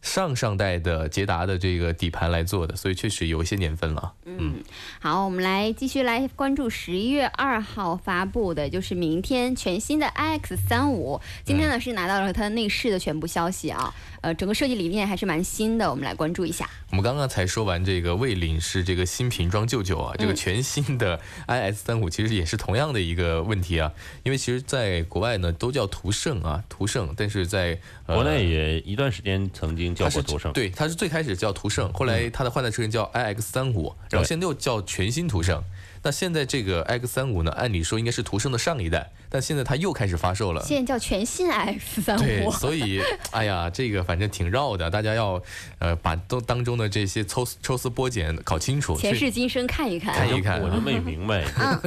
上上代的捷达的这个底盘来做的，所以确实有一些年份了。嗯，好，我们来继续来关注十一月二号发布的，就是明天全新的 iX 三五。今天呢是拿到了它内饰的全部消息啊，呃，整个设计理念还是蛮新的，我们来关注一下。我们刚刚才说完这个蔚领是这个新瓶装旧酒啊，这个全新的 iS 三五其实也是同样的一个问题啊，因为其实在国外呢都叫途胜啊，途胜，但是在、呃、国内也一段时间曾经叫过途胜，对，它是最开始叫途胜，后来它的换代车型叫 iX 三五，然后现在又叫全新途胜。那现在这个 X 三五呢，按理说应该是途胜的上一代，但现在它又开始发售了。现在叫全新 X 三对，五。所以，哎呀，这个反正挺绕的，大家要呃把都当中的这些抽抽丝剥茧搞清楚。前世今生看一看，看一看我就没明白，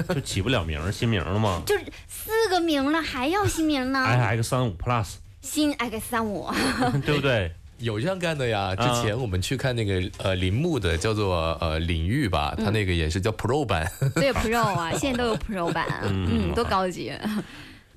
就起不了名儿，新名儿了吗就是四个名了，还要新名呢？？iX 三五 Plus，新 X 三五，对不对？有这样干的呀。之啊前我们去看那个呃铃木的叫做呃领域吧，它那个也是叫 Pro 版。对 Pro 啊，现在都有 Pro 版，嗯，多高级。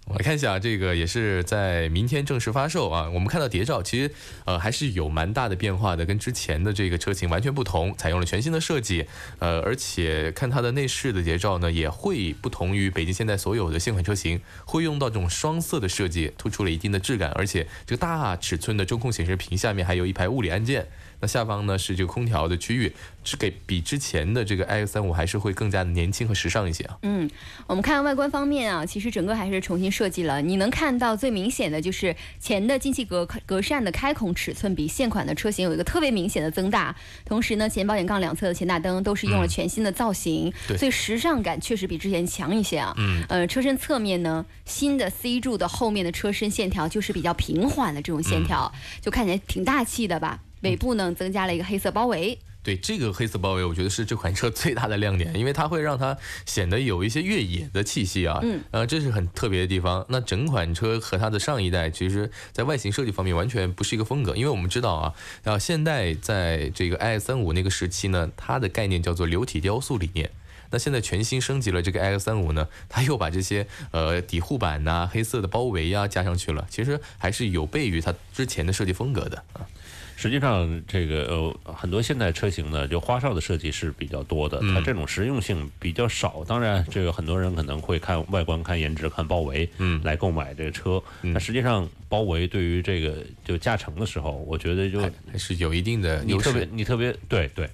我来看一下，这个也是在明天正式发售啊。我们看到谍照，其实呃还是有蛮大的变化的，跟之前的这个车型完全不同，采用了全新的设计。呃，而且看它的内饰的谍照呢，也会不同于北京现代所有的现款车型，会用到这种双色的设计，突出了一定的质感。而且这个大尺寸的中控显示屏下面还有一排物理按键。那下方呢是这个空调的区域，是给比之前的这个 iX 三五还是会更加的年轻和时尚一些啊。嗯，我们看外观方面啊，其实整个还是重新设计了。你能看到最明显的就是前的进气格格栅的开孔尺寸比现款的车型有一个特别明显的增大，同时呢，前保险杠两侧的前大灯都是用了全新的造型，对所以时尚感确实比之前强一些啊。嗯，呃，车身侧面呢，新的 C 柱的后面的车身线条就是比较平缓的这种线条，就看起来挺大气的吧。尾部呢增加了一个黑色包围，对这个黑色包围，我觉得是这款车最大的亮点，因为它会让它显得有一些越野的气息啊，嗯，呃，这是很特别的地方。那整款车和它的上一代，其实在外形设计方面完全不是一个风格，因为我们知道啊，啊，现代在这个 i 三五那个时期呢，它的概念叫做流体雕塑理念。那现在全新升级了这个 i 三五呢，它又把这些呃底护板呐、黑色的包围呀、加上去了，其实还是有悖于它之前的设计风格的啊。实际上，这个呃很多现代车型呢，就花哨的设计是比较多的，它这种实用性比较少。当然，这个很多人可能会看外观、看颜值、看包围，嗯来购买这个车。那实际上，包围对于这个就驾乘的时候，我觉得就还还是有一定的优你特别。你特别对对，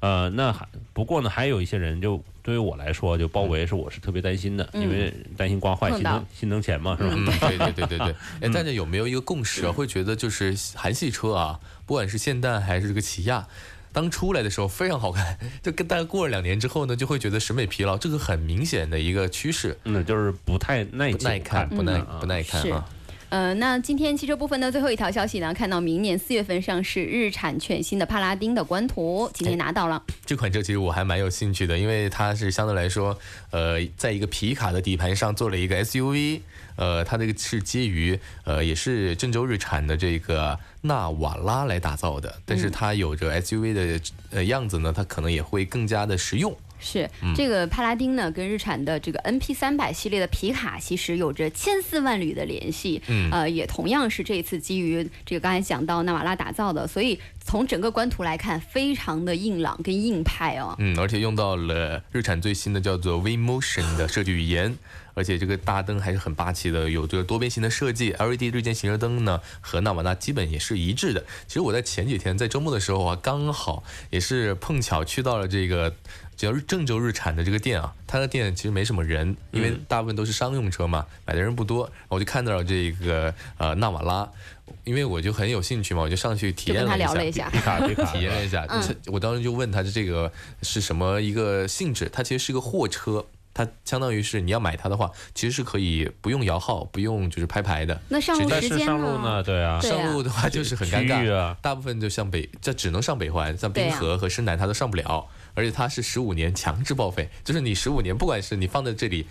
呃，那还不过呢，还有一些人就对于我来说，就包围是我是特别担心的，因为担心刮坏，心疼心疼钱嘛，是吧？嗯，对对对对对。哎，大家有没有一个共识啊？会觉得就是韩系车啊，不管是现代还是这个起亚。当出来的时候非常好看，就跟大家过了两年之后呢，就会觉得审美疲劳，这个很明显的一个趋势，嗯，就是不太耐不耐看，不耐嗯不耐看啊。呃，那今天汽车部分的最后一条消息呢，看到明年四月份上市日产全新的帕拉丁的官图，今天拿到了。这款车其实我还蛮有兴趣的，因为它是相对来说，呃，在一个皮卡的底盘上做了一个 SUV，呃，它这个是基于呃也是郑州日产的这个纳瓦拉来打造的，但是它有着 SUV 的呃样子呢，它可能也会更加的实用。是这个帕拉丁呢，跟日产的这个 NP 三百系列的皮卡其实有着千丝万缕的联系。嗯呃，也同样是这一次基于这个刚才讲到纳瓦拉打造的，所以从整个官图来看，非常的硬朗跟硬派哦。嗯，而且用到了日产最新的叫做 V Motion 的设计语言，而且这个大灯还是很霸气的，有这个多边形的设计，LED 日间行车灯呢和纳瓦拉基本也是一致的。其实我在前几天在周末的时候啊，刚好也是碰巧去到了这个。叫日郑州日产的这个店啊，它的店其实没什么人，因为大部分都是商用车嘛，买的人不多。我就看到了这个呃纳瓦拉，因为我就很有兴趣嘛，我就上去体就跟他验了聊了一下 体验了一下，嗯我当时就问他这个是什么一个性质？它其实是个货车，它相当于是你要买它的话，其实是可以不用摇号，不用就是拍牌的。那上路时间上路呢，对啊，对啊上路的话就是很尴尬，啊大部分就像北，这只能上北环，像滨河和深南它都上不了。而且它是十五年强制报废，就是你十五年，不管是你放在这里，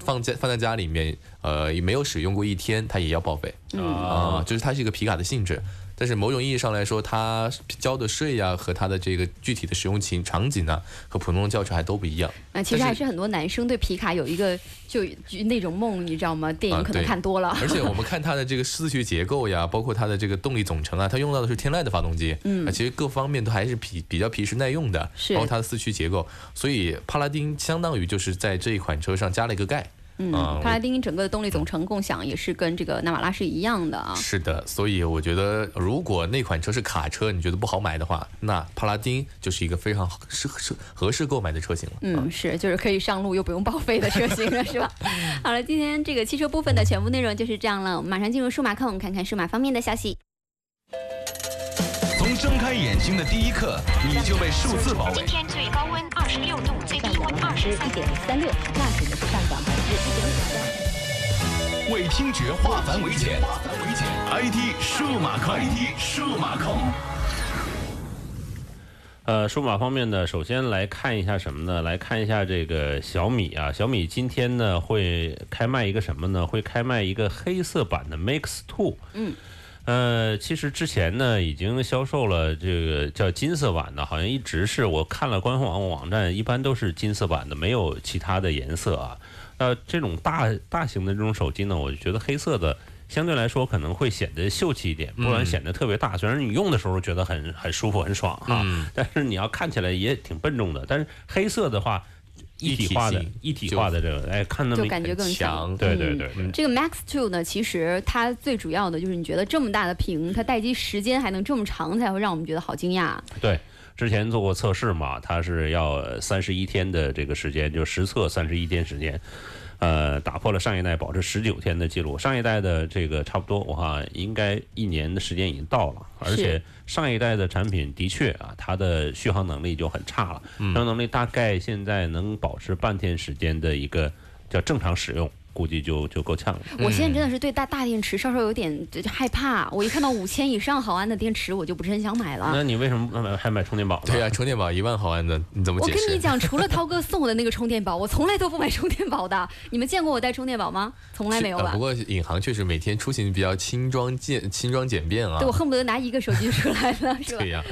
放在放在家里面，呃，也没有使用过一天，它也要报废。啊、就是它是一个皮卡的性质。但是某种意义上来说，它交的税呀、和它的这个具体的使用情场景呢，和普通的轿车还都不一样。那，其实还是很多男生对皮卡有一个就就那种梦，你知道吗？电影啊可能看多了。而且我们 看它的这个四驱结构呀，包括它的这个动力总成啊，它用到的是天籁的发动机，嗯啊，其实各方面都还是比比较皮实耐用的，是包括它的四驱结构，所以帕拉丁相当于就是在这一款车上加了一个盖。嗯，啊帕拉丁整个的动力总成共享也是跟这个纳瓦拉是一样的啊。是的，所以我觉得如果那款车是卡车，你觉得不好买的话，那帕拉丁就是一个非常适适合适购买的车型了。嗯，是，就是可以上路又不用报废的车型了，是吧？好了，今天这个汽车部分的全部内容就是这样了，我们马上进入数码控，看看数码方面的消息。从睁开眼睛的第一刻，你就被数字包围今。天最高温二十六度，最低温二十一点。三六，纳指呢是为听觉化繁为简，IT 数码控，IT 数码控。呃，数码方面呢，首先来看一下什么呢？来看一下这个小米啊，小米今天呢会开卖一个什么呢？会开卖一个黑色版的 Mix Two。嗯。呃，其实之前呢已经销售了这个叫金色版的，好像一直是我看了官方网站，一般都是金色版的，没有其他的颜色啊。呃，这种大大型的这种手机呢，我就觉得黑色的相对来说可能会显得秀气一点，不然显得特别大。虽然你用的时候觉得很很舒服很爽哈，但是你要看起来也挺笨重的。但是黑色的话，一体化的一体一体化的这个，哎，看那么就感觉更强对对对对。这个 Max Two 呢，其实它最主要的就是你觉得这么大的屏，它待机时间还能这么长，才会让我们觉得好惊讶。对，之前做过测试嘛，它是要三十一天的这个时间，就实测三十一天时间，呃，打破了上一代保持十九天的记录。上一代的这个差不多，我看应该一年的时间已经到了，而且上一代的产品的确啊，它的续航能力就很差了，续航能力大概现在能保持半天时间的一个叫正常使用，估计就就够呛了。我现在真的是对大大电池稍稍有点就就害怕，我一看到五千以上毫安的电池，我就不是很想买了。那你为什么买还买充电宝呢？对呀、充电宝一万毫安的，你怎么我解释？跟你讲，除了涛哥 送我的那个充电宝，我从来都不买充电宝的。你们见过我带充电宝吗？从来没有吧呃不？过尹航确实每天出行比较轻装简轻装简便啊对，我。恨不得拿一个手机出来了，是吧对？呀、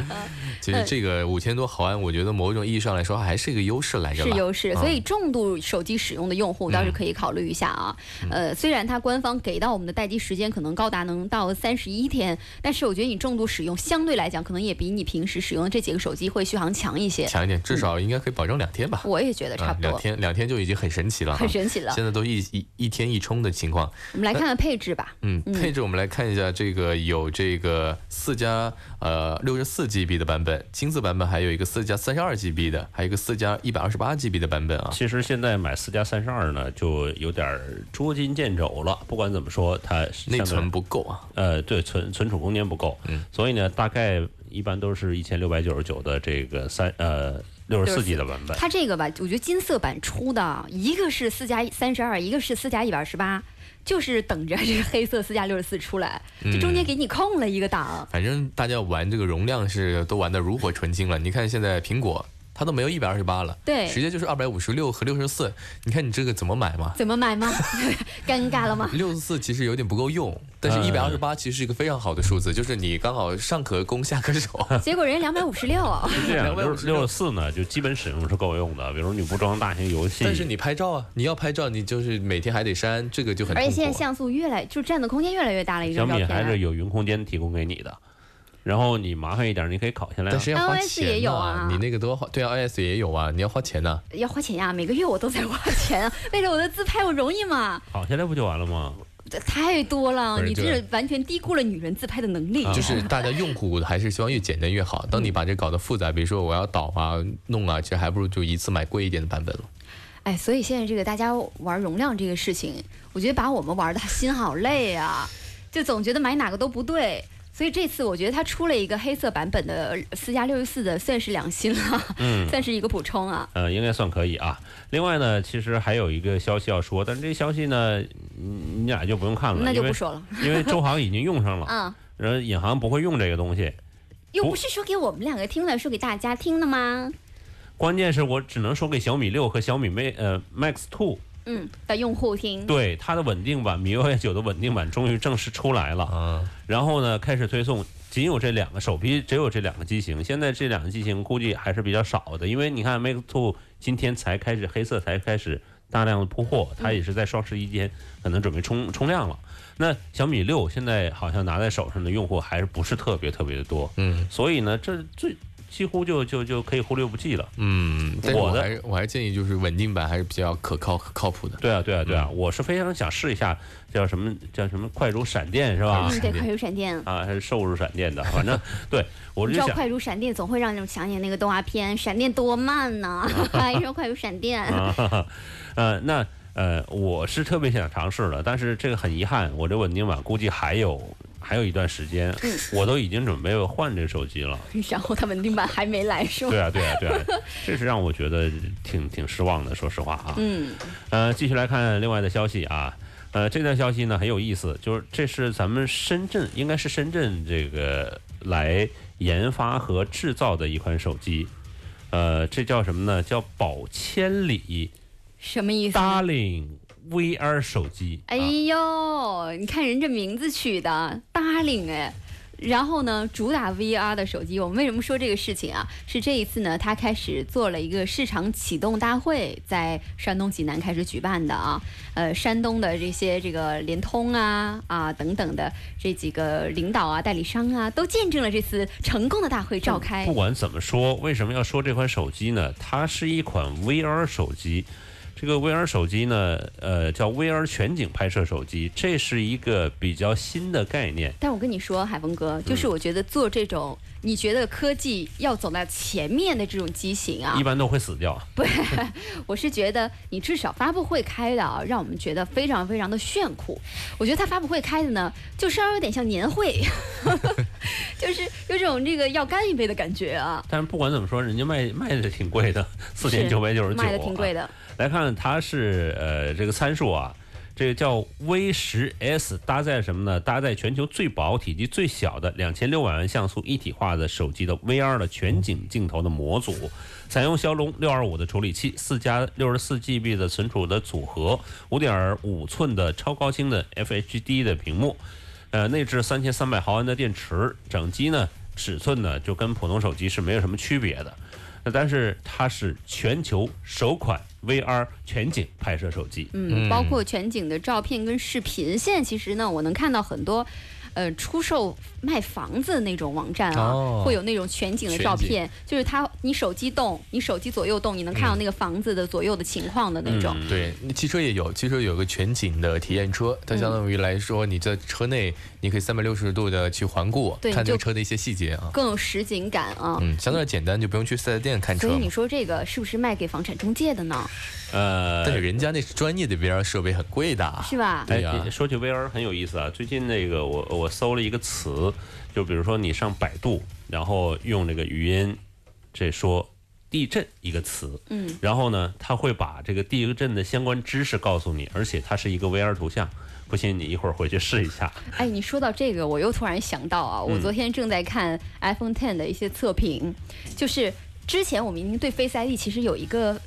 其实这个五千多毫安，我觉得某种意义上来说还是一个优势来着。是优势，嗯所以重度手机使用的用户倒是可以考虑一下啊。嗯呃，虽然它官方给到我们的待机时间可能高达能到三十一天，但是我觉得你重度使用相对来讲，可能也比你平时使用的这几个手机会续航强一些。强一点，至少应该可以保证两天吧。我也觉得差啊不，多，两天两天就已经很神奇了，很神奇了。现在都一一一天一充的情况。我们来看看配置吧。嗯，配置我们来看一下，这个有这个四加呃六十四 GB 的版本，金色版本还有一个四加三十二 GB 的，还有一个四加一百二十八 GB 的版本啊。其实现在买四加三十二呢，就有点儿捉襟见肘了。不管怎么说，它内存不够啊，呃，对存存储空间不够，嗯，所以呢，大概一般都是一千六百九十九的这个三呃六十四 G 的版本。它这个吧，我觉得金色版出的，一个是四加三十二，一个是四加一百二十八，就是等着这个黑色四加六十四出来，这中间给你空了一个档。反正大家玩这个容量是都玩的炉火纯青了。你看现在苹果它都没有一百二十八了，对直接就是二百五十六和六十四。你看你这个怎么买嘛？怎么买吗？尴尬了吗？六十四其实有点不够用，但是一百二十八其实是一个非常好的数字，就是你刚好上可攻下可守。结果人两百五十六啊，是这样，六256六十四呢，就基本使用是够用的，比如你不装大型游戏，但是你拍照啊，你要拍照，你就是每天还得删，这个就很。而且现在像素越来就占的空间越来越大了，一张照片。小米还是有云空间提供给你的。然后你麻烦一点，你可以考下来啊。但是要花 iOS 钱也有啊你那个都要花，对啊，iOS 也有啊，你要花钱呐。要花钱呀，每个月我都在花钱啊，为了我的自拍，我容易吗？拷下来不就完了吗？这太多了，你这是完全低估了女人自拍的能力。就是大家用户还是希望越简单越好。当你把这搞得复杂，比如说我要导啊、弄啊，其实还不如就一次买贵一点的版本了。哎，所以现在这个大家玩容量这个事情，我觉得把我们玩的心好累啊，就总觉得买哪个都不对。所以这次我觉得它出了一个黑色版本的四加六十四的，算是良心了，嗯 算是一个补充啊。呃，应该算可以啊。另外呢，其实还有一个消息要说，但是这消息呢，你你俩就不用看了，那就不说了 因为周航已经用上了，嗯，然后尹航不会用这个东西。又不是说给我们两个听的，说给大家听的吗？关键是我只能说给小米六和小米 Mate 呃 Max Two，嗯，的用户听。对它的稳定版米 UI 九的稳定版终于正式出来了。啊，然后呢，开始推送，仅有这两个首批，只有这两个机型。现在这两个机型估计还是比较少的，因为你看 Max Two 今天才开始黑色才开始大量的铺货，它也是在双十一间可能准备冲冲量了。那小米六现在好像拿在手上的用户还是不是特别特别的多，嗯所以呢，这最几乎就就就可以忽略不计了。嗯，但是我的我还我还建议就是稳定版还是比较可靠可靠谱的。对啊，对啊，对啊，我是非常想试一下，叫什么叫什么快如闪电是吧？嗯，对，快如闪电。啊，还是瘦如闪电的，反正对我就想你知道快如闪电总会让人想起那个动画片《闪电多慢呢》，还说快如闪电。啊，哈 哈呃，那呃，我是特别想尝试的，但是这个很遗憾，我这稳定版估计还有还有一段时间，嗯我都已经准备换这手机了。然后它稳定版还没来，是吗？对啊，对啊，对啊，这是让我觉得挺挺失望的，说实话啊。嗯，呃，继续来看另外的消息啊。呃，这段消息呢很有意思，就是这是咱们深圳，应该是深圳这个来研发和制造的一款手机。呃，这叫什么呢？叫宝千里什么意思？Darling VR 手机。哎啊呦，你看人这名字取的 Darling 哎。然后呢，主打 VR 的手机，我们为什么说这个事情啊？是这一次呢，他开始做了一个市场启动大会，在山东济南开始举办的啊。呃，山东的这些这个联通啊啊等等的这几个领导啊、代理商啊，都见证了这次成功的大会召开不。管怎么说，为什么要说这款手机呢？它是一款 VR 手机。这个 VR 手机呢，呃，叫 VR 全景拍摄手机，这是一个比较新的概念。但我跟你说，海峰哥，就是我觉得做这种你觉得科技要走在前面的这种机型啊一，般都会死掉。不，我是觉得你至少发布会开的啊，让我们觉得非常非常的炫酷。我觉得它发布会开的呢，就稍微有点像年会，就是有种这个要干一杯的感觉啊。但是不管怎么说，人家卖卖的挺贵的，四千九百九十九，卖的挺贵的。来看它是呃这个参数啊，这个叫 V 十 S，搭载什么呢？搭载全球最薄、体积最小的两千六百万像素一体化的手机的 VR 的全景镜头的模组，采用骁龙六二五的处理器，四加六十四 GB 的存储的组合，五点五寸的超高清的 FHD 的屏幕，呃，内置三千三百毫安的电池，整机呢尺寸呢就跟普通手机是没有什么区别的。那但是它是全球首款 VR 全景拍摄手机。嗯，包括全景的照片跟视频。现在其实呢，我能看到很多。呃，出售卖房子的那种网站啊，哦会有那种全景的照片，就是它你手机动，你手机左右动，你能看到那个房子的左右的情况的那种。嗯对，汽车也有，汽车有个全景的体验车，它相当于来说，你在车内你可以三百六十度的去环顾，对看这个车的一些细节啊。更有实景感啊。嗯，相对简单，就不用去四 S 店看车嘛。所以你说这个是不是卖给房产中介的呢？呃，但是人家那是专业的 VR 设备，很贵的啊。是吧？对呀哎，说起 VR 很有意思啊。最近那个我我搜了一个词，就比如说你上百度，然后用这个语音这说地震一个词，嗯，然后呢，它会把这个地震的相关知识告诉你，而且它是一个 VR 图像。不信你一会儿回去试一下。哎，你说到这个，我又突然想到啊，我昨天正在看 iPhone Ten 的一些测评，就是之前我们已经对 Face ID 其实有一个呃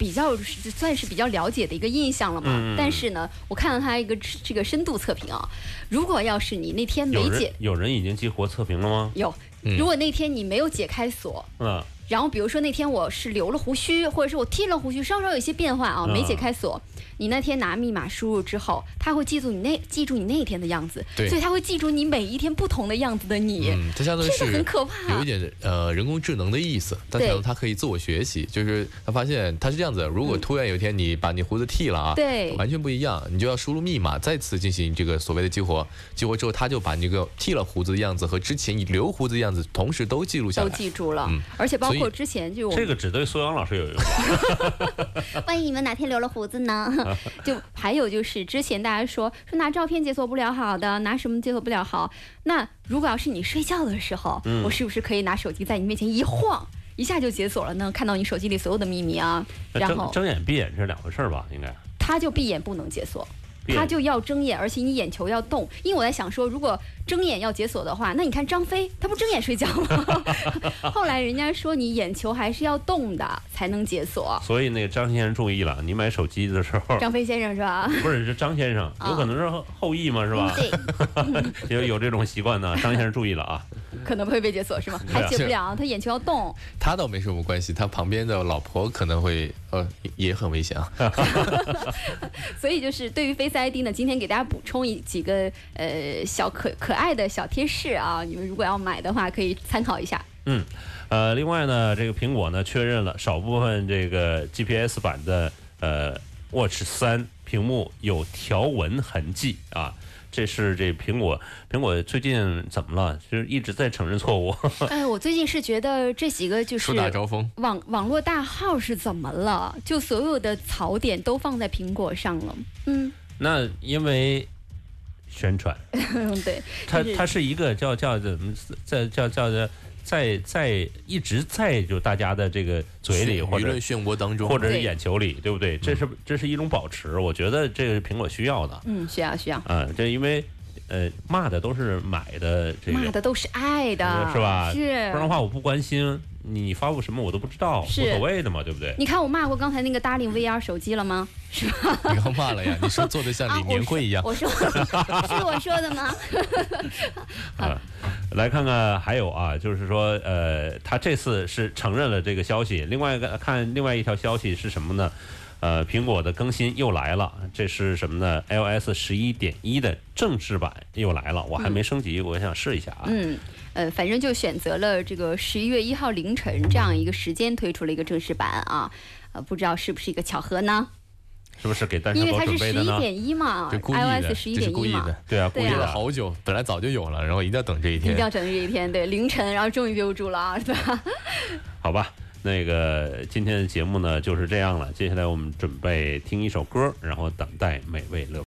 比较算是比较了解的一个印象了嘛。但是呢，我看了他一个这个深度测评啊，如果要是你那天没解有人已经激活测评了吗？有，嗯。如果那天你没有解开锁，嗯，然后比如说那天我是留了胡须，或者是我剃了胡须，稍稍有一些变化啊，嗯。没解开锁。你那天拿密码输入之后，他会记住你那记住你那一天的样子，对。所以他会记住你每一天不同的样子的你，嗯，它相当于这是很可怕。有一点呃人工智能的意思，但对。可能它可以自我学习，就是他发现他是这样子，如果突然有一天你把你胡子剃了啊，对。完全不一样，你就要输入密码，再次进行这个所谓的激活，激活之后，他就把你这个剃了胡子的样子和之前你留胡子的样子同时都记录下来都。记住了，嗯而且包括之前就我这个只对苏阳老师有用吧？万一你们哪天留了胡子呢？就还有就是之前大家说说拿照片解锁不了好的，拿什么解锁不了好？那如果要是你睡觉的时候，嗯我是不是可以拿手机在你面前一晃，一下就解锁了呢？看到你手机里所有的秘密啊，然后睁睁眼闭眼是两回事儿吧？应该。他就闭眼不能解锁。他就要睁眼，而且你眼球要动，因为我在想说，如果睁眼要解锁的话，那你看张飞，他不睁眼睡觉吗？后来人家说你眼球还是要动的才能解锁。所以那个张先生注意了，你买手机的时候，张飞先生是吧？不是是张先生，有可能是后后羿嘛，是吧？对，有有这种习惯呢，张先生注意了啊。可能会被解锁是吗？还解不了，他眼球要动。他倒没什么关系，他旁边的老婆可能会呃也也很危险啊。所以就是对于 Face ID 呢，今天给大家补充一几个呃小可可爱的小贴士啊，你们如果要买的话，可以参考一下。嗯，呃，另外呢，这个苹果呢确认了少部分这个 GPS 版的呃 Watch 三屏幕有条纹痕迹啊。这是这苹果，苹果最近怎么了？就是一直在承认错误。哎，我最近是觉得这几个就是树大招风，网网络大号是怎么了？就所有的槽点都放在苹果上了。嗯，那因为宣传，对，它它是一个叫叫怎么在叫叫的在在一直在就大家的这个嘴里或者舆论漩涡当中，或者是眼球里，对不对？这是这是一种保持，我觉得这个是苹果需要的嗯，需要需要，嗯。这因为呃骂的都是买的这个，骂的都是爱的，是吧？是，不然的话我不关心你发布什么我都不知道，无所谓的嘛，对不对？你看我骂过刚才那个 Darling VR 手机了吗？是 吧你刚骂了呀？你说做的像李年会一样，我说 是我说的吗？啊，来看看还有啊，就是说，呃，他这次是承认了这个消息。另外一个看另外一条消息是什么呢？呃，苹果的更新又来了，这是什么呢？iOS 十一点一的正式版又来了，我还没升级，我想试一下啊。嗯，呃，反正就选择了这个十一月一号凌晨这样一个时间推出了一个正式版啊，呃，不知道是不是一个巧合呢？是不是给单身狗因为它是十？一点一嘛这故意的，，iOS 十一点一嘛故意的，，对啊，故意了好久，本来早就有了，然后一定要等这一天。一定要等这一天，对，凌晨，然后终于憋不住了啊，对吧？好吧，那个今天的节目呢就是这样了。接下来我们准备听一首歌，然后等待美味乐